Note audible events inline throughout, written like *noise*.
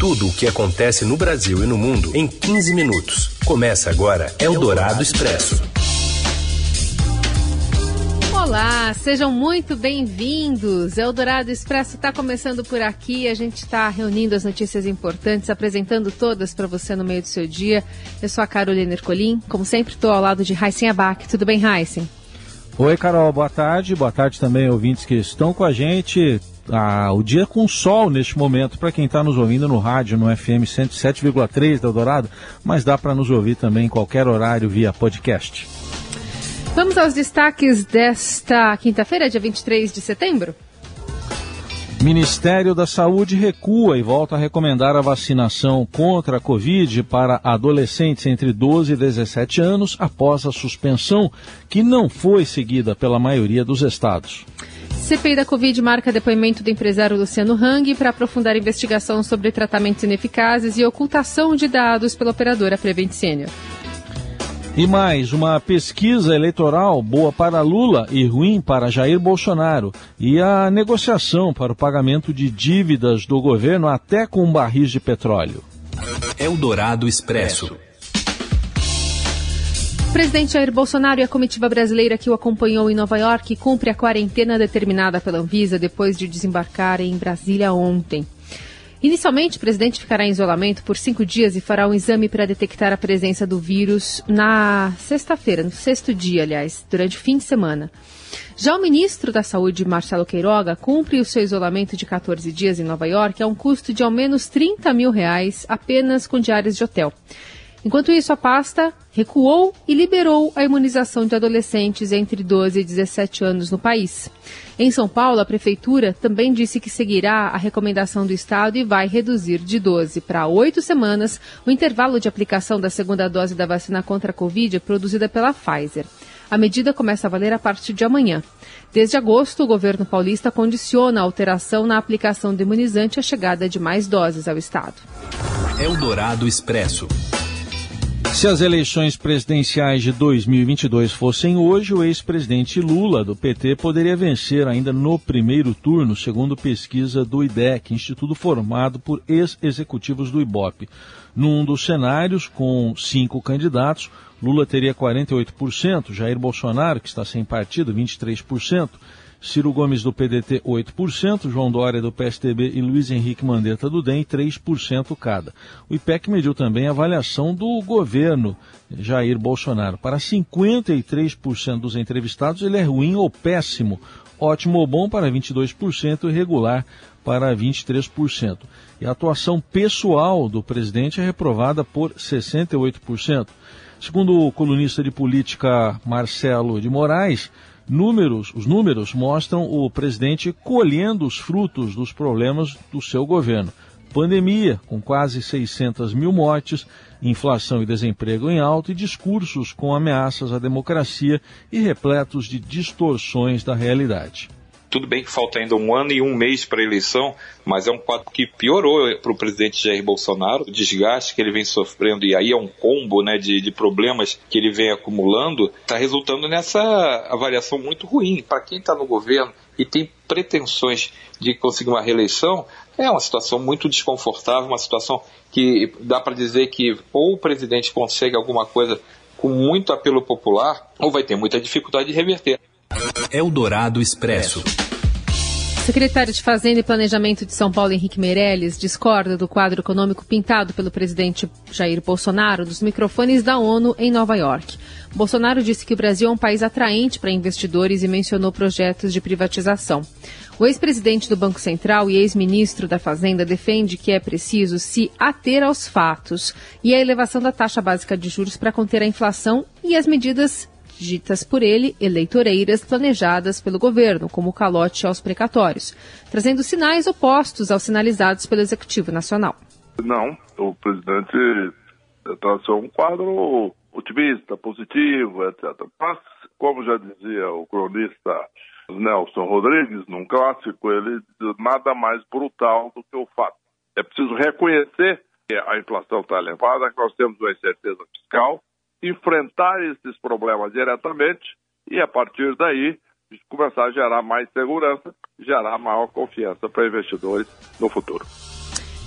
Tudo o que acontece no Brasil e no mundo em 15 minutos. Começa agora Eldorado Expresso. Olá, sejam muito bem-vindos. Eldorado Expresso está começando por aqui. A gente está reunindo as notícias importantes, apresentando todas para você no meio do seu dia. Eu sou a Carolina Ercolim. Como sempre, estou ao lado de Heisen Abac. Tudo bem, Heisen? Oi, Carol. Boa tarde. Boa tarde também, ouvintes que estão com a gente ah, o dia com sol neste momento, para quem está nos ouvindo no rádio, no FM 107,3 da Eldorado, mas dá para nos ouvir também em qualquer horário via podcast. Vamos aos destaques desta quinta-feira, dia 23 de setembro? Ministério da Saúde recua e volta a recomendar a vacinação contra a Covid para adolescentes entre 12 e 17 anos após a suspensão, que não foi seguida pela maioria dos estados. CPI da Covid marca depoimento do empresário Luciano Hang para aprofundar a investigação sobre tratamentos ineficazes e ocultação de dados pela operadora Prevent Senior. E mais, uma pesquisa eleitoral boa para Lula e ruim para Jair Bolsonaro. E a negociação para o pagamento de dívidas do governo até com barris de petróleo. Eldorado Expresso. Presidente Jair Bolsonaro e a comitiva brasileira que o acompanhou em Nova York cumpre a quarentena determinada pela Anvisa depois de desembarcar em Brasília ontem. Inicialmente, o presidente ficará em isolamento por cinco dias e fará um exame para detectar a presença do vírus na sexta-feira, no sexto dia, aliás, durante o fim de semana. Já o ministro da Saúde, Marcelo Queiroga, cumpre o seu isolamento de 14 dias em Nova York a um custo de ao menos 30 mil reais apenas com diárias de hotel. Enquanto isso, a pasta recuou e liberou a imunização de adolescentes entre 12 e 17 anos no país. Em São Paulo, a prefeitura também disse que seguirá a recomendação do Estado e vai reduzir de 12 para 8 semanas o intervalo de aplicação da segunda dose da vacina contra a Covid produzida pela Pfizer. A medida começa a valer a partir de amanhã. Desde agosto, o governo paulista condiciona a alteração na aplicação do imunizante à chegada de mais doses ao Estado. Eldorado Expresso. Se as eleições presidenciais de 2022 fossem hoje, o ex-presidente Lula, do PT, poderia vencer ainda no primeiro turno, segundo pesquisa do IDEC, instituto formado por ex-executivos do IBOP. Num dos cenários, com cinco candidatos, Lula teria 48%, Jair Bolsonaro, que está sem partido, 23%, Ciro Gomes do PDT 8%, João Dória do PSTB e Luiz Henrique Mandetta do DEM 3% cada. O IPEC mediu também a avaliação do governo Jair Bolsonaro. Para 53% dos entrevistados ele é ruim ou péssimo, ótimo ou bom para 22% e regular para 23%. E a atuação pessoal do presidente é reprovada por 68%. Segundo o colunista de política Marcelo de Moraes, números, os números mostram o presidente colhendo os frutos dos problemas do seu governo. Pandemia, com quase 600 mil mortes, inflação e desemprego em alto e discursos com ameaças à democracia e repletos de distorções da realidade. Tudo bem que falta ainda um ano e um mês para a eleição, mas é um quadro que piorou para o presidente Jair Bolsonaro. O desgaste que ele vem sofrendo, e aí é um combo né, de, de problemas que ele vem acumulando, está resultando nessa avaliação muito ruim. Para quem está no governo e tem pretensões de conseguir uma reeleição, é uma situação muito desconfortável, uma situação que dá para dizer que ou o presidente consegue alguma coisa com muito apelo popular, ou vai ter muita dificuldade de reverter. Eldorado Expresso. Secretário de Fazenda e Planejamento de São Paulo, Henrique Meirelles, discorda do quadro econômico pintado pelo presidente Jair Bolsonaro dos microfones da ONU em Nova York. Bolsonaro disse que o Brasil é um país atraente para investidores e mencionou projetos de privatização. O ex-presidente do Banco Central e ex-ministro da Fazenda defende que é preciso se ater aos fatos e a elevação da taxa básica de juros para conter a inflação e as medidas ditas por ele eleitoreiras planejadas pelo governo, como calote aos precatórios, trazendo sinais opostos aos sinalizados pelo Executivo Nacional. Não, o presidente traçou um quadro otimista, positivo, etc. Mas, como já dizia o cronista Nelson Rodrigues, num clássico, ele nada mais brutal do que o fato. É preciso reconhecer que a inflação está elevada, que nós temos uma incerteza fiscal, enfrentar esses problemas diretamente e, a partir daí, começar a gerar mais segurança, gerar maior confiança para investidores no futuro.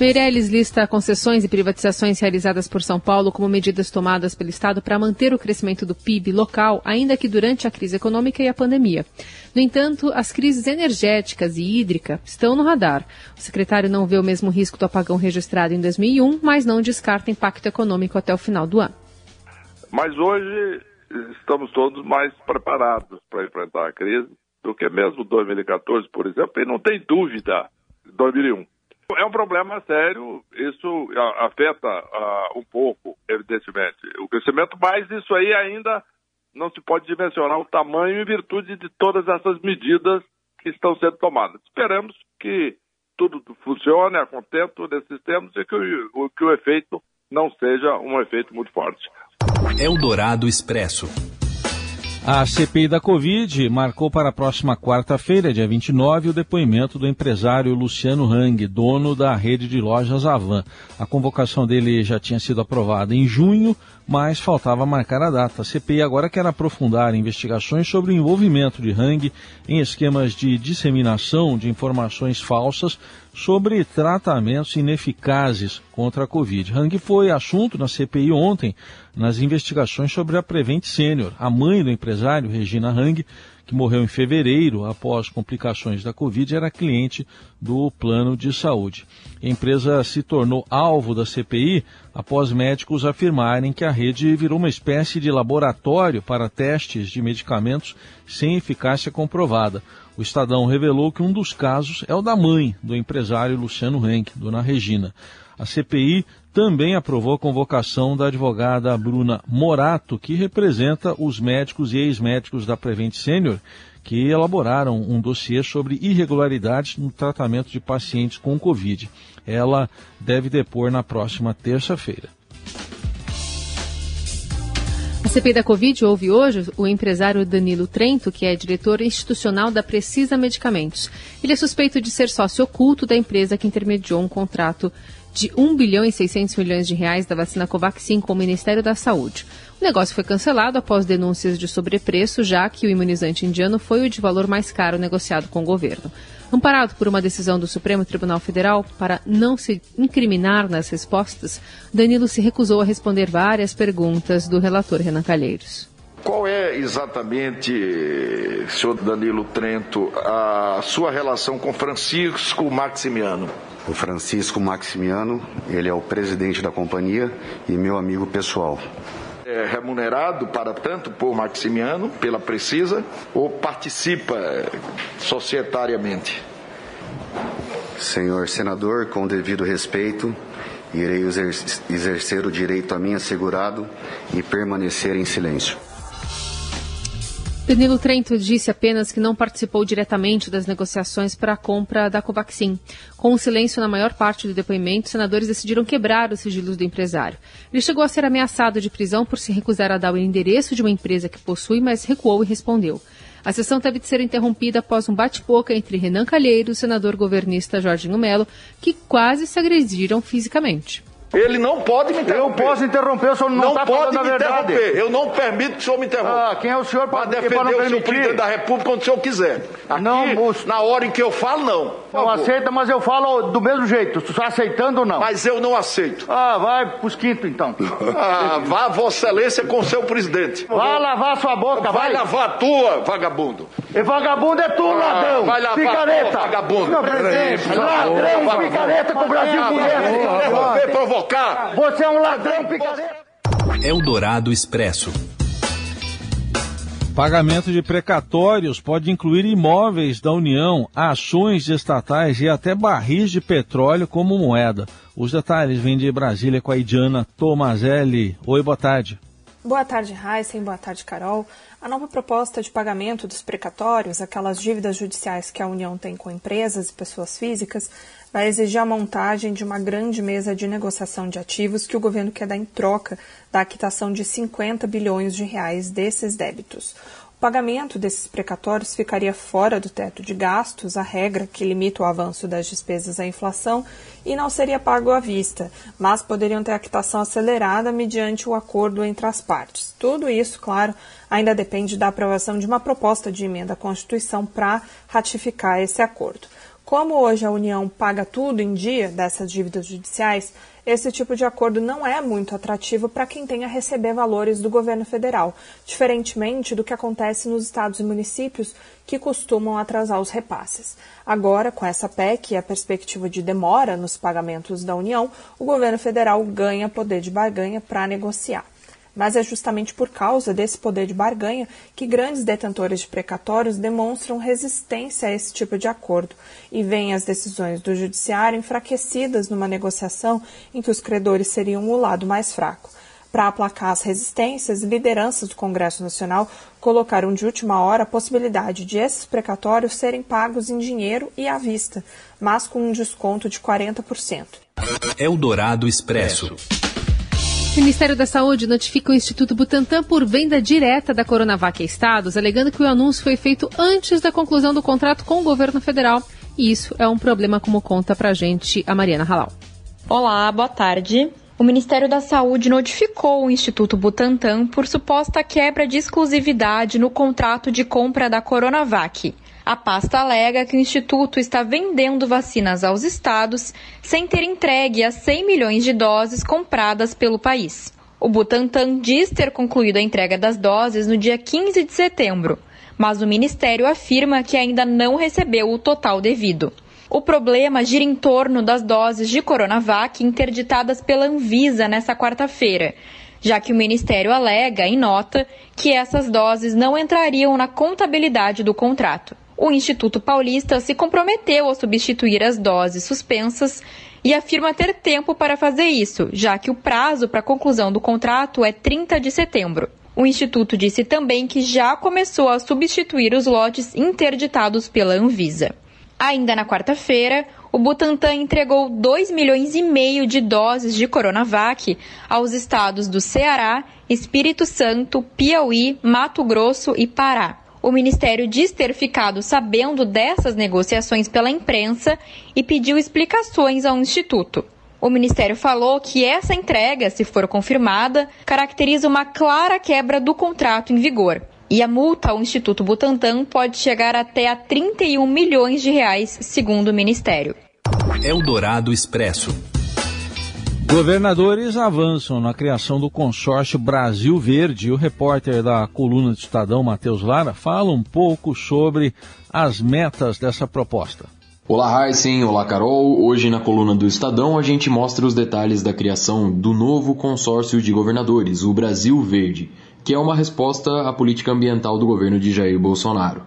Meirelles lista concessões e privatizações realizadas por São Paulo como medidas tomadas pelo Estado para manter o crescimento do PIB local, ainda que durante a crise econômica e a pandemia. No entanto, as crises energéticas e hídrica estão no radar. O secretário não vê o mesmo risco do apagão registrado em 2001, mas não descarta impacto econômico até o final do ano. Mas hoje estamos todos mais preparados para enfrentar a crise do que mesmo 2014, por exemplo, e não tem dúvida 2001. É um problema sério, isso afeta uh, um pouco, evidentemente, o crescimento, mas isso aí ainda não se pode dimensionar o tamanho em virtude de todas essas medidas que estão sendo tomadas. Esperamos que tudo funcione a contento desses termos e que o, que o efeito não seja um efeito muito forte. Eldorado Expresso. A CPI da Covid marcou para a próxima quarta-feira, dia 29, o depoimento do empresário Luciano Hang, dono da rede de lojas Avan. A convocação dele já tinha sido aprovada em junho, mas faltava marcar a data. A CPI agora quer aprofundar investigações sobre o envolvimento de Hang em esquemas de disseminação de informações falsas sobre tratamentos ineficazes contra a Covid. Hang foi assunto na CPI ontem nas investigações sobre a Prevent Senior. A mãe do empresário, Regina Hang, que morreu em fevereiro após complicações da Covid, era cliente do plano de saúde. A empresa se tornou alvo da CPI após médicos afirmarem que a rede virou uma espécie de laboratório para testes de medicamentos sem eficácia comprovada. O Estadão revelou que um dos casos é o da mãe do empresário Luciano Henck, dona Regina. A CPI também aprovou a convocação da advogada Bruna Morato, que representa os médicos e ex-médicos da Prevent Senior, que elaboraram um dossiê sobre irregularidades no tratamento de pacientes com Covid. Ela deve depor na próxima terça-feira. A CPI da Covid ouve hoje o empresário Danilo Trento, que é diretor institucional da Precisa Medicamentos. Ele é suspeito de ser sócio oculto da empresa que intermediou um contrato de 1 bilhão e 600 milhões de reais da vacina Covaxin com o Ministério da Saúde. O negócio foi cancelado após denúncias de sobrepreço, já que o imunizante indiano foi o de valor mais caro negociado com o governo. Amparado por uma decisão do Supremo Tribunal Federal para não se incriminar nas respostas, Danilo se recusou a responder várias perguntas do relator Renan Calheiros. Qual é exatamente, senhor Danilo Trento, a sua relação com Francisco Maximiano? O Francisco Maximiano, ele é o presidente da companhia e meu amigo pessoal. É remunerado para tanto por Maximiano, pela Precisa, ou participa societariamente? Senhor senador, com devido respeito, irei exercer o direito a mim assegurado e permanecer em silêncio. Danilo Trento disse apenas que não participou diretamente das negociações para a compra da Covaxin. Com o silêncio na maior parte do depoimento, senadores decidiram quebrar os sigilos do empresário. Ele chegou a ser ameaçado de prisão por se recusar a dar o endereço de uma empresa que possui, mas recuou e respondeu. A sessão teve de ser interrompida após um bate-boca entre Renan Calheiro e o senador governista Jorginho Melo, que quase se agrediram fisicamente. Ele não pode me interromper. Eu posso interromper, o senhor não, não está pode me verdade. interromper. Eu não permito que o senhor me interrompa. Ah, quem é o senhor para defender para o senhor presidente da República quando o senhor quiser. Aqui, não, moço. na hora em que eu falo, não. Não aceita, mas eu falo do mesmo jeito. Tu está aceitando ou não? Mas eu não aceito. Ah, vai pros quinto então. *laughs* Ah, vá Vossa Excelência com o seu presidente. Vai lavar sua boca, vai. Vai lavar a tua, vagabundo. E vagabundo é tu, ah, ladrão. Vai lavar picareta. Tua, vagabundo. Não, presidente. Ladrão, picareta que o Brasil conhece. Provocar. Você é um ladrão, picareta. Eldorado Expresso. Pagamento de precatórios pode incluir imóveis da União, ações estatais e até barris de petróleo como moeda. Os detalhes vêm de Brasília com a Idiana Tomazelli. Oi, boa tarde. Boa tarde, Heisen. Boa tarde, Carol. A nova proposta de pagamento dos precatórios, aquelas dívidas judiciais que a União tem com empresas e pessoas físicas, vai exigir a montagem de uma grande mesa de negociação de ativos que o governo quer dar em troca da quitação de 50 bilhões de reais desses débitos. O pagamento desses precatórios ficaria fora do teto de gastos, a regra que limita o avanço das despesas à inflação, e não seria pago à vista, mas poderiam ter a quitação acelerada mediante o acordo entre as partes. Tudo isso, claro, ainda depende da aprovação de uma proposta de emenda à Constituição para ratificar esse acordo. Como hoje a União paga tudo em dia dessas dívidas judiciais, esse tipo de acordo não é muito atrativo para quem tem a receber valores do governo federal, diferentemente do que acontece nos estados e municípios que costumam atrasar os repasses. Agora, com essa PEC e a perspectiva de demora nos pagamentos da União, o governo federal ganha poder de barganha para negociar. Mas é justamente por causa desse poder de barganha que grandes detentores de precatórios demonstram resistência a esse tipo de acordo e veem as decisões do judiciário enfraquecidas numa negociação em que os credores seriam o lado mais fraco. Para aplacar as resistências, lideranças do Congresso Nacional colocaram de última hora a possibilidade de esses precatórios serem pagos em dinheiro e à vista, mas com um desconto de 40%. Eldorado Expresso. O Ministério da Saúde notifica o Instituto Butantan por venda direta da Coronavac a estados, alegando que o anúncio foi feito antes da conclusão do contrato com o governo federal. E isso é um problema, como conta pra gente a Mariana Halal. Olá, boa tarde. O Ministério da Saúde notificou o Instituto Butantan por suposta quebra de exclusividade no contrato de compra da Coronavac. A pasta alega que o Instituto está vendendo vacinas aos estados sem ter entregue as 100 milhões de doses compradas pelo país. O Butantan diz ter concluído a entrega das doses no dia 15 de setembro, mas o Ministério afirma que ainda não recebeu o total devido. O problema gira em torno das doses de Coronavac interditadas pela Anvisa nesta quarta-feira, já que o Ministério alega, em nota, que essas doses não entrariam na contabilidade do contrato o Instituto Paulista se comprometeu a substituir as doses suspensas e afirma ter tempo para fazer isso, já que o prazo para a conclusão do contrato é 30 de setembro. O Instituto disse também que já começou a substituir os lotes interditados pela Anvisa. Ainda na quarta-feira, o Butantan entregou 2 milhões e meio de doses de Coronavac aos estados do Ceará, Espírito Santo, Piauí, Mato Grosso e Pará. O Ministério diz ter ficado sabendo dessas negociações pela imprensa e pediu explicações ao Instituto. O Ministério falou que essa entrega, se for confirmada, caracteriza uma clara quebra do contrato em vigor. E a multa ao Instituto Butantan pode chegar até a 31 milhões de reais, segundo o Ministério. Eldorado Expresso. Governadores avançam na criação do consórcio Brasil Verde. O repórter da coluna do Estadão, Matheus Lara, fala um pouco sobre as metas dessa proposta. Olá, Heisen. Olá, Carol. Hoje na coluna do Estadão a gente mostra os detalhes da criação do novo consórcio de governadores, o Brasil Verde, que é uma resposta à política ambiental do governo de Jair Bolsonaro.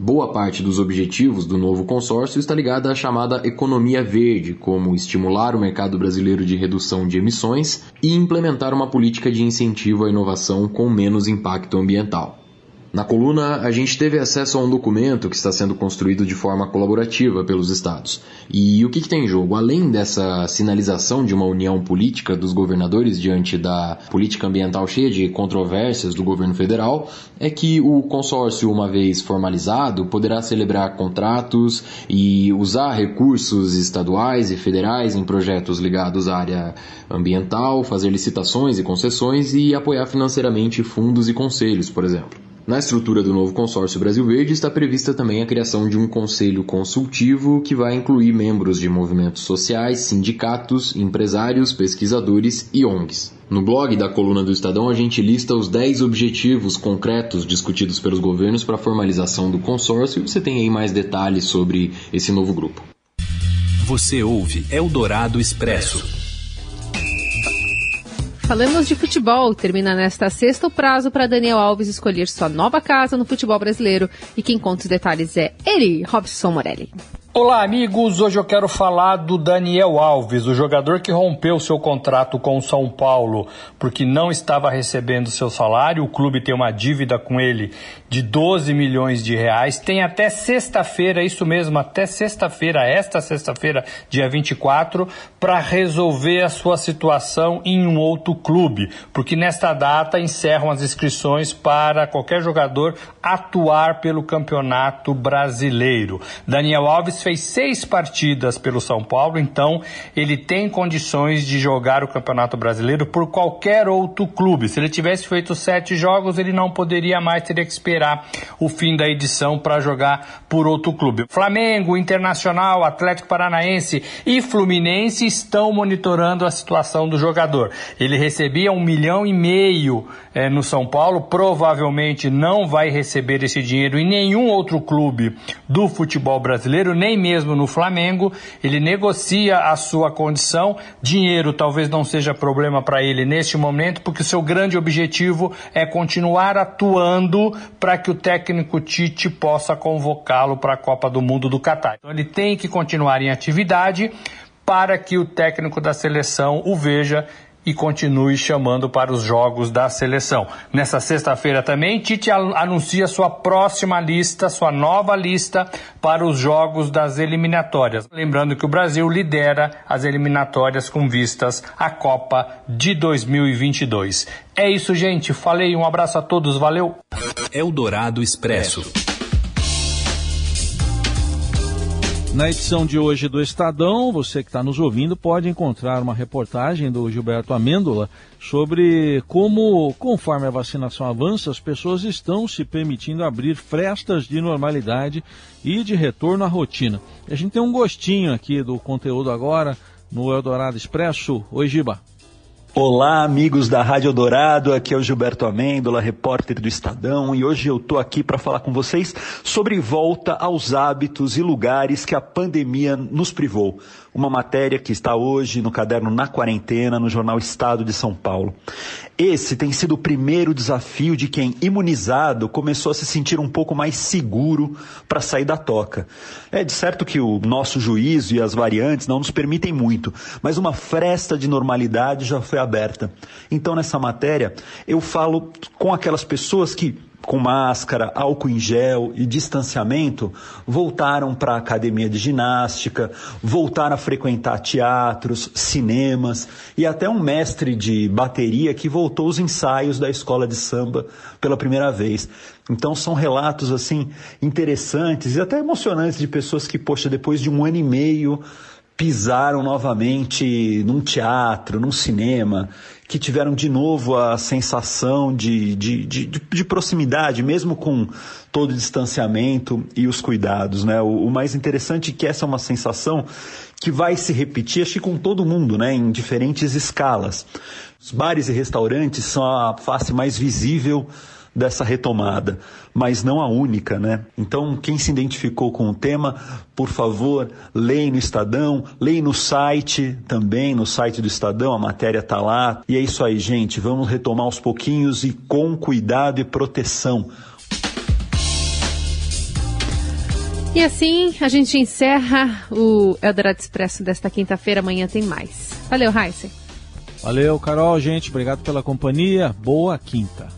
Boa parte dos objetivos do novo consórcio está ligada à chamada economia verde, como estimular o mercado brasileiro de redução de emissões e implementar uma política de incentivo à inovação com menos impacto ambiental. Na coluna, a gente teve acesso a um documento que está sendo construído de forma colaborativa pelos estados. E o que, que, tem em jogo? Além dessa sinalização de uma união política dos governadores diante da política ambiental cheia de controvérsias do governo federal, é que o consórcio, uma vez formalizado, poderá celebrar contratos e usar recursos estaduais e federais em projetos ligados à área ambiental, fazer licitações e concessões e apoiar financeiramente fundos e conselhos, por exemplo. Na estrutura do novo consórcio Brasil Verde está prevista também a criação de um conselho consultivo que vai incluir membros de movimentos sociais, sindicatos, empresários, pesquisadores e ONGs. No blog da coluna do Estadão, a gente lista os 10 objetivos concretos discutidos pelos governos para a formalização do consórcio você tem aí mais detalhes sobre esse novo grupo. Você ouve Eldorado Expresso. Falamos de futebol. Termina nesta sexta o prazo para Daniel Alves escolher sua nova casa no futebol brasileiro. E quem conta os detalhes é ele, Robson Morelli. Olá, amigos. Hoje eu quero falar do Daniel Alves, o jogador que rompeu seu contrato com o São Paulo porque não estava recebendo seu salário. O clube tem uma dívida com ele de 12 milhões de reais. Tem até sexta-feira, isso mesmo, até sexta-feira, esta sexta-feira, dia 24, para resolver a sua situação em um outro clube, porque nesta data encerram as inscrições para qualquer jogador atuar pelo Campeonato Brasileiro. Daniel Alves fez seis partidas pelo São Paulo, então ele tem condições de jogar o Campeonato Brasileiro por qualquer outro clube. Se ele tivesse feito sete jogos, ele não poderia mais, teria que esperar o fim da edição para jogar por outro clube. Flamengo, Internacional, Atlético Paranaense e Fluminense estão monitorando a situação do jogador. Ele recebia um milhão e meio é, no São Paulo, provavelmente não vai receber esse dinheiro em nenhum outro clube do futebol brasileiro, nem mesmo no Flamengo. Ele negocia a sua condição. Dinheiro talvez não seja problema para ele neste momento, porque o seu grande objetivo é continuar atuando para que o técnico Tite possa convocá-lo para a Copa do Mundo do Catar. Então ele tem que continuar em atividade para que o técnico da seleção o veja e continue chamando para os jogos da seleção. Nessa sexta-feira também, Tite anuncia sua próxima lista, sua nova lista para os jogos das eliminatórias. Lembrando que o Brasil lidera as eliminatórias com vistas à Copa de 2022. É isso, gente. Falei, um abraço a todos, valeu. Eldorado Expresso. Na edição de hoje do Estadão, você que está nos ouvindo pode encontrar uma reportagem do Gilberto Amêndola sobre como, conforme a vacinação avança, as pessoas estão se permitindo abrir frestas de normalidade e de retorno à rotina. A gente tem um gostinho aqui do conteúdo agora no Eldorado Expresso. Oi, Giba. Olá, amigos da Rádio Dourado, aqui é o Gilberto Amêndola, repórter do Estadão, e hoje eu estou aqui para falar com vocês sobre volta aos hábitos e lugares que a pandemia nos privou uma matéria que está hoje no caderno Na Quarentena, no jornal Estado de São Paulo. Esse tem sido o primeiro desafio de quem, imunizado, começou a se sentir um pouco mais seguro para sair da toca. É de certo que o nosso juízo e as variantes não nos permitem muito, mas uma fresta de normalidade já foi aberta. Então, nessa matéria, eu falo com aquelas pessoas que com máscara, álcool em gel e distanciamento, voltaram para a academia de ginástica, voltaram a frequentar teatros, cinemas e até um mestre de bateria que voltou aos ensaios da escola de samba pela primeira vez. Então são relatos assim interessantes e até emocionantes de pessoas que, poxa, depois de um ano e meio pisaram novamente num teatro, num cinema, que tiveram de novo a sensação de, de, de, de proximidade, mesmo com todo o distanciamento e os cuidados. Né? O, o, mais interessante é que essa é uma sensação que vai se repetir, acho que com todo mundo, né? em diferentes escalas. Os bares e restaurantes são a face mais visível dessa retomada, mas não a única, né? Então, quem se identificou com o tema, por favor, leia no Estadão, leia no site também, no site do Estadão, a matéria tá lá. E é isso aí, gente, vamos retomar aos pouquinhos e com cuidado e proteção. E assim a gente encerra o Eldorado Expresso desta quinta-feira. Amanhã tem mais. Valeu, Heisen. Valeu, Carol, gente. Obrigado pela companhia. Boa quinta.